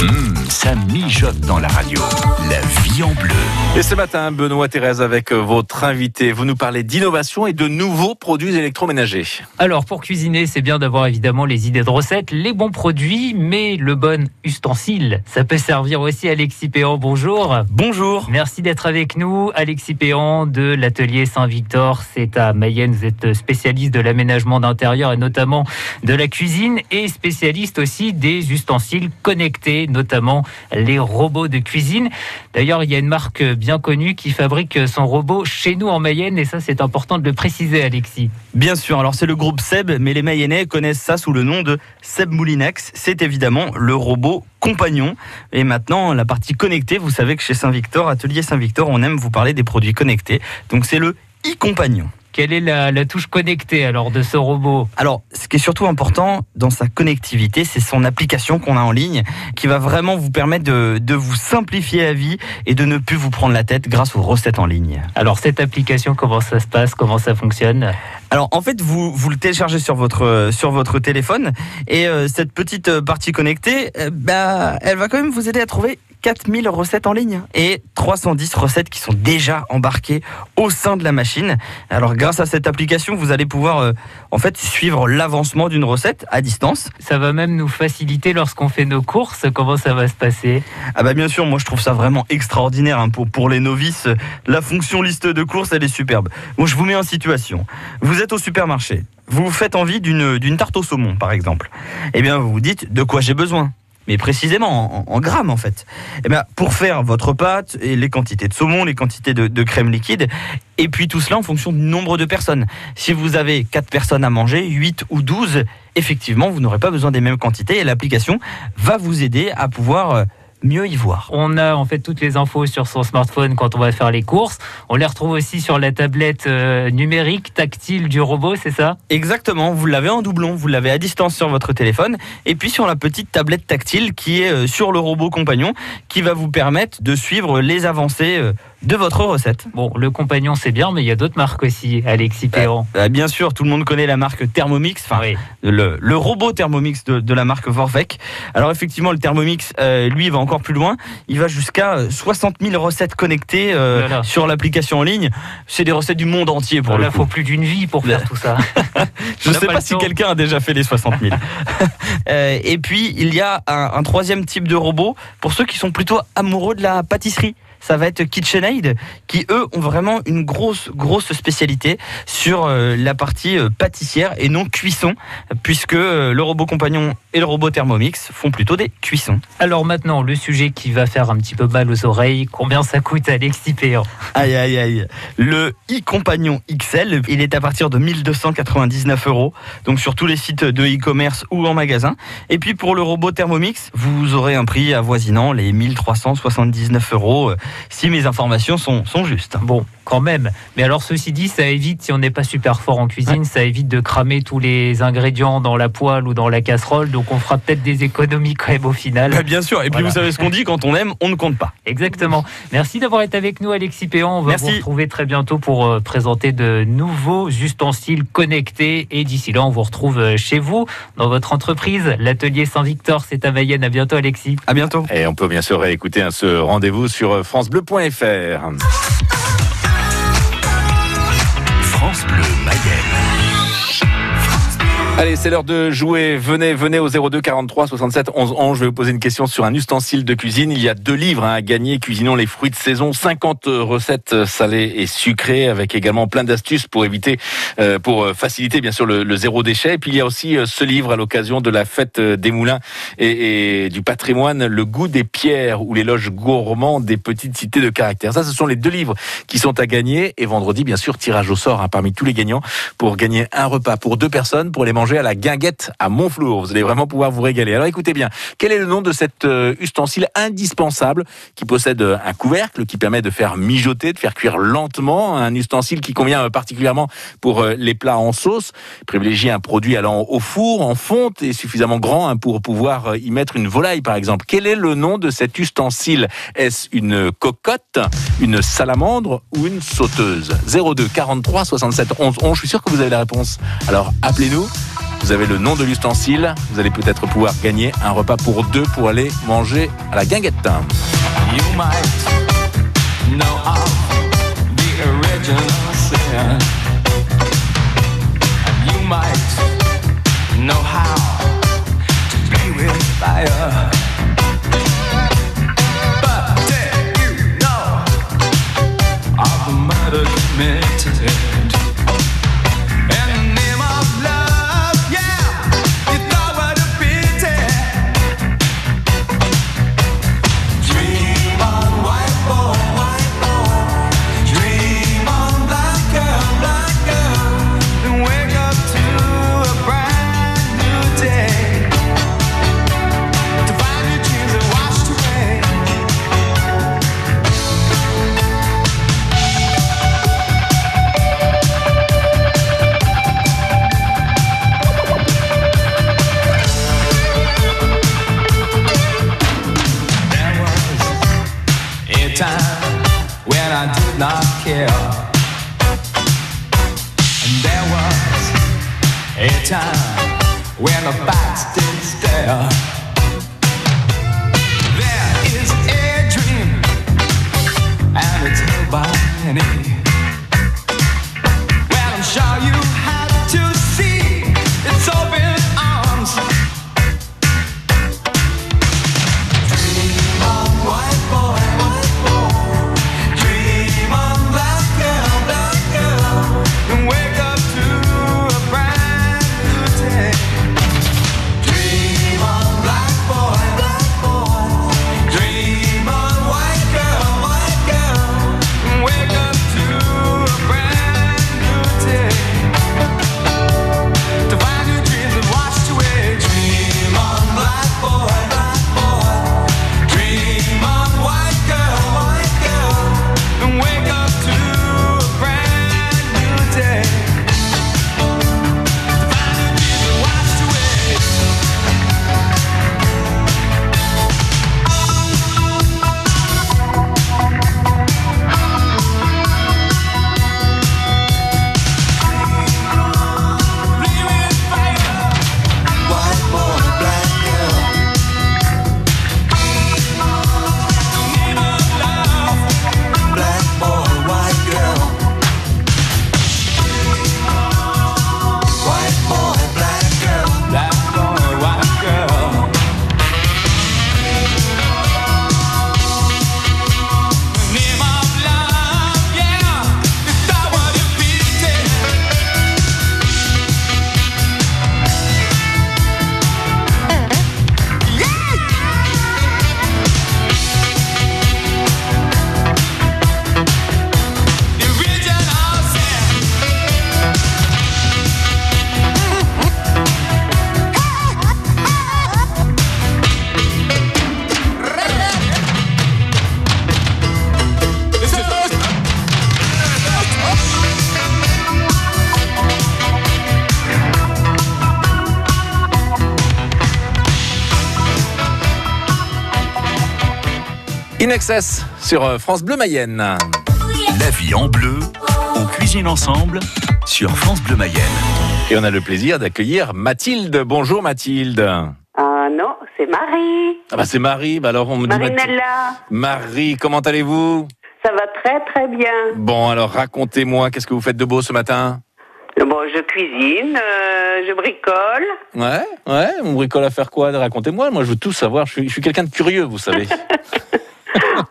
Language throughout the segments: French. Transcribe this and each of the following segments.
Hum, ça mijote dans la radio. La vie en bleu. Et ce matin, Benoît Thérèse, avec votre invité, vous nous parlez d'innovation et de nouveaux produits électroménagers. Alors, pour cuisiner, c'est bien d'avoir évidemment les idées de recettes, les bons produits, mais le bon ustensile. Ça peut servir aussi à Alexis Péan. Bonjour. Bonjour. Merci d'être avec nous. Alexis Péan de l'atelier Saint-Victor. C'est à Mayenne. Vous êtes spécialiste de l'aménagement d'intérieur et notamment de la cuisine et spécialiste aussi des ustensiles connectés notamment les robots de cuisine. D'ailleurs, il y a une marque bien connue qui fabrique son robot chez nous en Mayenne, et ça, c'est important de le préciser, Alexis. Bien sûr, alors c'est le groupe Seb, mais les Mayennais connaissent ça sous le nom de Seb Moulinex. C'est évidemment le robot compagnon. Et maintenant, la partie connectée, vous savez que chez Saint-Victor, Atelier Saint-Victor, on aime vous parler des produits connectés. Donc c'est le e-compagnon. Quelle est la, touche connectée alors de ce robot Alors, ce qui est surtout important dans sa connectivité, c'est son application qu'on a en ligne, qui va vraiment vous permettre de, de, vous simplifier la vie et de ne plus vous prendre la tête grâce aux recettes en ligne. Alors, cette application, comment ça se passe? Comment ça fonctionne? Alors en fait, vous, vous le téléchargez sur votre, sur votre téléphone et euh, cette petite euh, partie connectée, euh, bah, elle va quand même vous aider à trouver 4000 recettes en ligne et 310 recettes qui sont déjà embarquées au sein de la machine. Alors grâce à cette application, vous allez pouvoir en fait suivre l'avancement d'une recette à distance. Ça va même nous faciliter lorsqu'on fait nos courses. Comment ça va se passer? Ah bah bien sûr, moi je trouve ça vraiment extraordinaire hein, pour, pour les novices. La fonction liste de courses, elle est superbe. Bon, je vous mets en situation. Vous êtes au supermarché. Vous vous faites envie d'une tarte au saumon, par exemple. Eh bien, vous vous dites de quoi j'ai besoin? Mais précisément en, grammes en fait. Eh bien, pour faire votre pâte et les quantités de saumon, les quantités de, crème liquide, et puis tout cela en fonction du nombre de personnes. Si vous avez 4 personnes à manger, 8 ou 12, effectivement, vous n'aurez pas besoin des mêmes quantités et l'application va vous aider à pouvoir euh, mieux y voir. On a en fait toutes les infos sur son smartphone quand on va faire les courses. On les retrouve aussi sur la tablette euh, numérique tactile du robot, c'est ça? Exactement, vous l'avez en doublon, vous l'avez à distance sur votre téléphone et puis sur la petite tablette tactile qui est euh, sur le robot compagnon qui va vous permettre de suivre les avancées euh, de votre recette. Bon, le compagnon c'est bien, mais il y a d'autres marques aussi, Alexis Perron. Bah, bien sûr, tout le monde connaît la marque Thermomix, enfin le, robot Thermomix de, la marque Vorvec. Alors effectivement, le Thermomix, lui, va encore plus loin. Il va jusqu'à 60 euh, 000 recettes connectées euh, sur l'application en ligne. C'est des recettes du monde entier pour Là, il faut plus d'une vie pour faire tout ça. Je ne sais pas, si quelqu'un a déjà fait les 60 000. Euh, et puis, il y a un troisième type de robot pour ceux qui sont plutôt amoureux de la pâtisserie ça va être KitchenAid, qui eux ont vraiment une grosse, grosse spécialité sur euh, la partie euh, pâtissière et non cuisson, puisque euh, le robot compagnon et le robot Thermomix font plutôt des cuissons. Alors maintenant, le sujet qui va faire un petit peu mal aux oreilles, combien ça coûte Alexis Péan? Aïe, aïe, aïe. Le e-compagnon XL, il est à partir de 1299 euros, donc sur tous les sites de e-commerce ou en magasin. Et puis pour le robot Thermomix, vous aurez un prix avoisinant les 1379 euros si mes informations sont, justes. Bon, quand même. Mais alors, ceci dit, ça évite, si on n'est pas super fort en cuisine, ça évite de cramer tous les ingrédients dans la poêle ou dans la casserole. Donc, on fera peut-être des économies quand même au final. Bah, bien sûr. Et puis, vous savez ce qu'on dit, quand on aime, on ne compte pas. Exactement. Merci d'avoir été avec nous, Alexis Péan. On va vous retrouver très bientôt pour euh, présenter de nouveaux ustensiles connectés. Et d'ici là, on vous retrouve euh, chez vous, dans votre entreprise. L'atelier Saint-Victor, c'est à Mayenne. À bientôt, Alexis. À bientôt. Et on peut bien sûr réécouter hein, ce rendez-vous sur euh, francebleu.fr. Allez, c'est l'heure de jouer. Venez, venez au 02 43 67 11 11. Je vais vous poser une question sur un ustensile de cuisine. Il y a deux livres hein, à gagner. Cuisinons les fruits de saison. 50 recettes salées et sucrées avec également plein d'astuces pour éviter, euh, pour faciliter bien sûr le, zéro déchet. Et puis il y a aussi euh, ce livre à l'occasion de la fête des moulins et, du patrimoine, Le goût des pierres ou l'éloge gourmand des petites cités de caractère. Ça, ce sont les deux livres qui sont à gagner. Et vendredi, bien sûr, tirage au sort hein, parmi tous les gagnants pour gagner un repas pour deux personnes pour les manger à la guinguette à Montflour. Vous allez vraiment pouvoir vous régaler. Alors écoutez bien, quel est le nom de cet euh, ustensile indispensable qui possède euh, un couvercle qui permet de faire mijoter, de faire cuire lentement, un ustensile qui convient euh, particulièrement pour les plats en sauce. Privilégiez un produit allant au four, en fonte et suffisamment grand hein, pour pouvoir y mettre une volaille par exemple. Quel est le nom de cet ustensile? Est-ce une cocotte, une salamandre ou une sauteuse? 02 43 67 11 11. Je suis sûr que vous avez la réponse. Alors appelez-nous vous avez le nom de l'ustensile, vous allez peut-être pouvoir gagner un repas pour deux pour aller manger à la guinguette. In Excess sur euh, France Bleu Mayenne. La vie en bleu, on cuisine ensemble sur France Bleu Mayenne. Et on a le plaisir d'accueillir Mathilde. Bonjour Mathilde. Ah non, c'est Marie. Ah bah c'est Marie, bah alors on me dit Mathilde. Marinella. Marie, comment allez-vous? Ça va très très bien. Bon alors racontez-moi, qu'est-ce que vous faites de beau ce matin? Bon, je cuisine, euh, je bricole. Ouais, ouais, on bricole à faire quoi? Racontez-moi, moi je veux tout savoir, je suis, je suis quelqu'un de curieux, vous savez.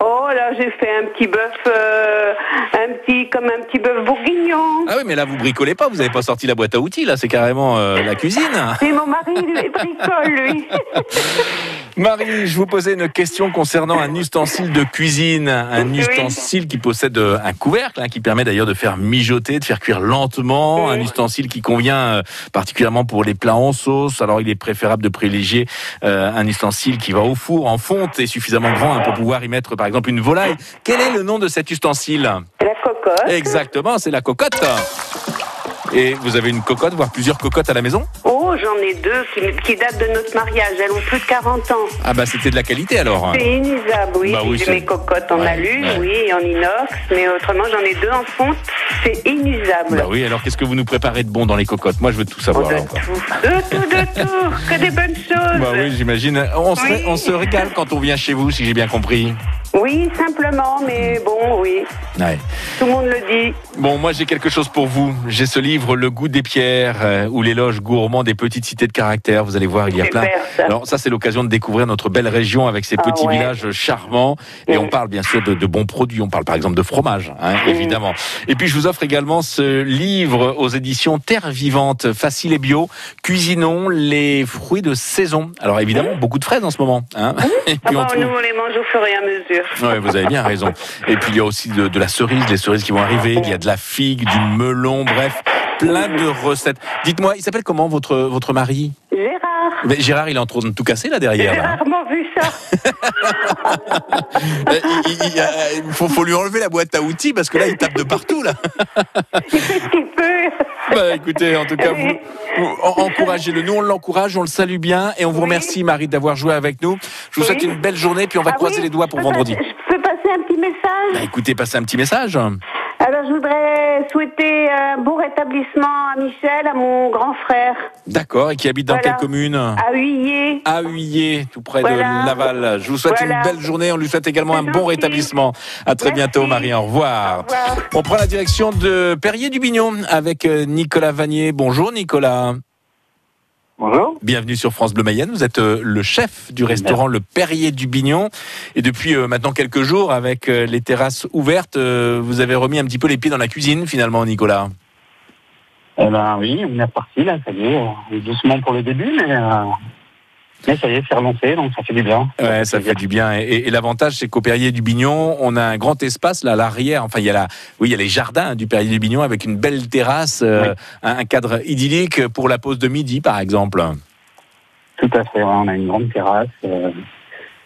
Oh là, j'ai fait un petit bœuf, euh, un petit comme un petit bœuf bourguignon. ah oui, mais là vous bricolez pas, vous n'avez pas sorti la boîte à outils, là c'est carrément euh, la cuisine. C'est mon mari, lui, bricole, lui. Marie, je vous posais une question concernant un ustensile de cuisine, un Oui. ustensile qui possède euh, un couvercle, hein, qui permet d'ailleurs de faire mijoter, de faire cuire lentement, un ustensile qui convient euh, particulièrement pour les plats en sauce. Alors il est préférable de privilégier euh, un ustensile qui va au four en fonte et suffisamment grand hein, pour pouvoir y mettre par exemple une volaille. Quel est le nom de cet ustensile? La cocotte. Exactement, c'est la cocotte. Et vous avez une cocotte, voire plusieurs cocottes à la maison? Oh, j'en ai deux qui, qui datent de notre mariage. Elles ont plus de 40 ans. Ah bah c'était de la qualité alors. C'est inusable, oui. Bah oui, J'ai mes cocottes en Ouais, alu, ouais. oui, et en inox, mais autrement, j'en ai deux en fonte. C'est inusable. Bah oui, alors qu'est-ce que vous nous préparez de bon dans les cocottes? Moi je veux tout Oh, savoir. de alors. tout, de tout, de tout, que des bonnes choses. Bah oui, j'imagine. On, se- Oui. on se régale quand on vient chez vous, si j'ai bien compris. Oui, simplement, mais bon, oui, Ouais. tout le monde le dit. Bon, moi j'ai quelque chose pour vous. J'ai ce livre, Le goût des pierres, euh, ou l'éloge gourmand des petites cités de caractère. Vous allez voir, il y a plein. ça. Alors ça, c'est l'occasion de découvrir notre belle région avec ses Ah petits ouais. villages charmants. Et Mm. on parle bien sûr de, de bons produits. On parle par exemple de fromage, hein, Mm. évidemment. Et puis je vous offre également ce livre aux éditions Terre Vivante, facile et bio. Cuisinons les fruits de saison. Alors évidemment, beaucoup de fraises en ce moment. Hein. Et Ah on bah, trouve- nous, on les mange au fur et à mesure. Ouais, vous avez bien raison. Et puis il y a aussi de, de la cerise, les cerises qui vont arriver. Il y a de la figue, du melon, bref, plein de recettes. Dites-moi, il s'appelle comment votre votre mari? Gérard, Mais Gérard, il est en train de tout casser là j'ai derrière. là. rarement vu ça. Euh, il, euh, il faut, faut lui enlever la boîte à outils parce que là, il tape de partout là. Il fait ce qu'il peut. Bah, écoutez, en tout cas, vous, vous en- encouragez-le. Nous, on l'encourage, on le salue bien et on vous remercie, Marie, d'avoir joué avec nous. Je vous souhaite une belle journée, puis on va Ah croiser oui, les doigts pour vendredi. passer- Je peux passer un petit message Bah, écoutez, passez un petit message. Alors, je voudrais souhaiter un bon rétablissement à Michel, à mon grand frère, D'accord, et qui habite dans Voilà. quelle commune à Huillet. à Huyé, tout près Voilà. de Laval. Je vous souhaite Voilà. une belle journée. On lui souhaite également un bon rétablissement. À très Merci. bientôt, Marie. Au revoir. Au revoir. On prend la direction de Perrier-du-Bignon avec euh, Nicolas Vanier. Bonjour, Nicolas. Bonjour. Bienvenue sur France Bleu Mayenne. Vous êtes euh, le chef du restaurant Le Perrier du Bignon. Et depuis euh, maintenant quelques jours, avec euh, les terrasses ouvertes, vous avez remis un petit peu les pieds dans la cuisine, finalement, Nicolas. Eh ben oui, on est reparti là, ça y est, doucement pour le début, mais, euh, mais ça y est, c'est relancé, donc ça fait du bien. Ouais, ça fait du bien. Et, et- et l'avantage, c'est qu'au Perrier du Bignon, on a un grand espace là à l'arrière. Enfin, il y a la, oui, il y a les jardins du Perrier du Bignon avec une belle terrasse, euh, un, un cadre idyllique pour la pause de midi, par exemple. Tout à fait, ouais, on a une grande terrasse, euh,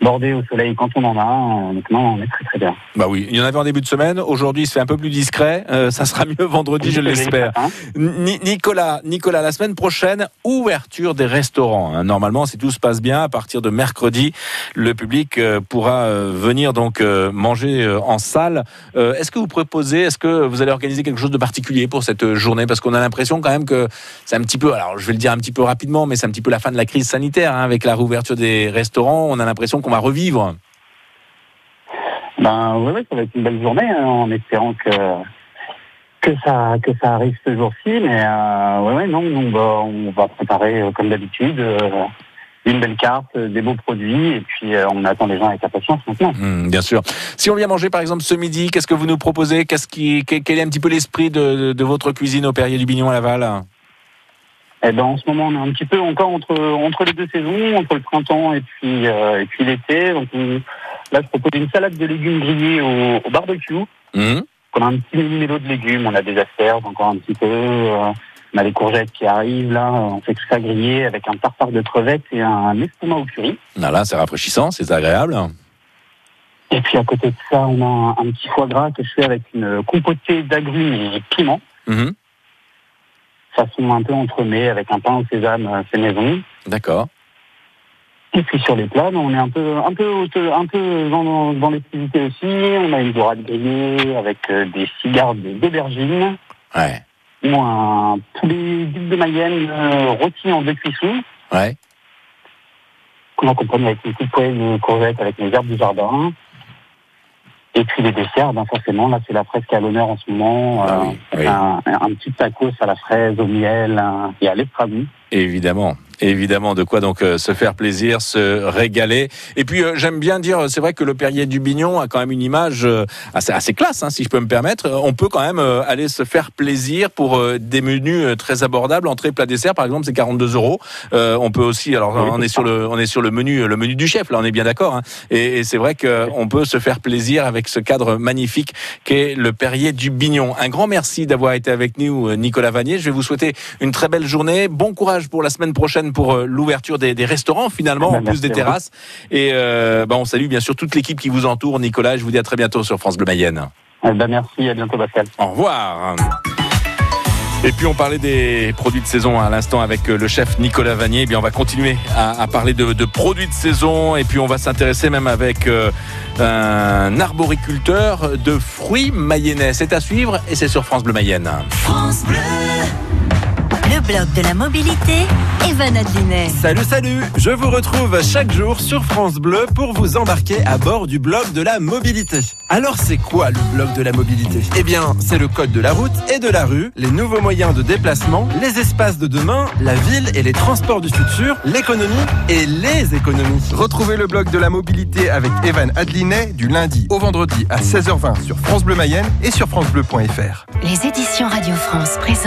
bordée au soleil quand on en a, non, on est très très bien. Bah oui, il y en avait en début de semaine. Aujourd'hui, fait un peu plus discret. Euh, ça sera mieux vendredi, je l'espère. Ni- Nicolas, Nicolas, la semaine prochaine, ouverture des restaurants. hein. Normalement, si tout se passe bien, à partir de mercredi, le public euh, pourra euh, venir donc manger en salle. Est-ce que vous proposez, est-ce que vous allez organiser quelque chose de particulier pour cette journée? Parce qu'on a l'impression quand même que c'est un petit peu, alors je vais le dire un petit peu rapidement, mais c'est un petit peu la fin de la crise sanitaire hein, avec la réouverture des restaurants. On a l'impression qu'on va revivre. Ben oui, oui, ça va être une belle journée, hein, en espérant que que ça que ça arrive ce jour-ci, mais euh, ouais, ouais, non, on va, on va préparer euh, comme d'habitude. euh, une belle carte, euh, des beaux produits, et puis on attend les gens avec impatience maintenant. Hum, bien sûr. Si on vient manger par exemple ce midi, qu'est-ce que vous nous proposez? Qu'est-ce qui, quel quel est un petit peu l'esprit de, de- de votre cuisine au Perrier du Bignon à Laval? Eh ben, en ce moment, on est un petit peu encore entre, entre les deux saisons, entre le printemps et puis, euh, et puis l'été. Donc, on- là, je propose une salade de légumes grillés au, au barbecue. Hum, On a un petit mélo de légumes, on a des asperges encore un petit peu, euh, on a les courgettes qui arrivent là, on fait tout ça grillé avec un tartare de crevettes et un estomac au curry. Voilà, c'est rafraîchissant, c'est agréable. Et puis à côté de ça, on a un, un petit foie gras que je fais avec une compotée d'agrumes et piments, Mhm, façon un peu entremets avec un pain au sésame euh, fait maison. D'accord. Et puis sur les plats, ben, on est un peu, un peu, un peu dans, dans, dans l'activité aussi. On a une dorade grillée avec euh, des cigares d'aubergine, Ouais. ou un poulet d'huile de Mayenne euh, rôti en deux cuissons, Ouais. qu'on accompagne avec une petite poêle de courgettes avec les herbes du jardin. Et puis les desserts, ben forcément, là c'est la fraise qui est à l'honneur en ce moment. Ah euh, oui. Un, un petit tacos à la fraise, au miel un- et à l'estragon. Évidemment. Évidemment, de quoi donc euh, se faire plaisir, se régaler. Et puis euh, j'aime bien dire, c'est vrai que le Perrier du Bignon a quand même une image euh, assez, assez classe, hein, si je peux me permettre. Euh, On peut quand même euh, aller se faire plaisir pour euh, des menus euh, très abordables, entrée, plat, dessert, par exemple, c'est 42 euros. Euh, on peut aussi, alors on est sur le, on est sur le menu, le menu du chef, là, on est bien d'accord. hein. Et, et c'est vrai qu'on peut se faire plaisir avec ce cadre magnifique qu'est le Perrier du Bignon. Un grand merci d'avoir été avec nous, euh, Nicolas Vanier. Je vais vous souhaiter une très belle journée. Bon courage pour la semaine prochaine pour euh, l'ouverture des, des restaurants finalement, Ah ben, en plus merci des terrasses. Et euh, bah, on salue bien sûr toute l'équipe qui vous entoure, Nicolas. Je vous dis à très bientôt sur France Bleu Mayenne. Eh ben, merci, à bientôt Pascal. Au revoir. Et puis on parlait des produits de saison à l'instant avec euh, le chef Nicolas Vanier. Eh bien on va continuer à, à parler de, de produits de saison et puis on va s'intéresser même avec euh, un arboriculteur de fruits mayennais. C'est à suivre et c'est sur France Bleu Mayenne. France Bleu. Le blog de la mobilité, Evan Adlinet. Salut, salut Je vous retrouve chaque jour sur France Bleu pour vous embarquer à bord du blog de la mobilité. Alors c'est quoi le blog de la mobilité? Eh bien, c'est le code de la route et de la rue, les nouveaux moyens de déplacement, les espaces de demain, la ville et les transports du futur, l'économie et les économies. Retrouvez le blog de la mobilité avec Evan Adlinet du lundi au vendredi à 16h20 sur France Bleu Mayenne et sur francebleu.fr. Les éditions Radio France présentent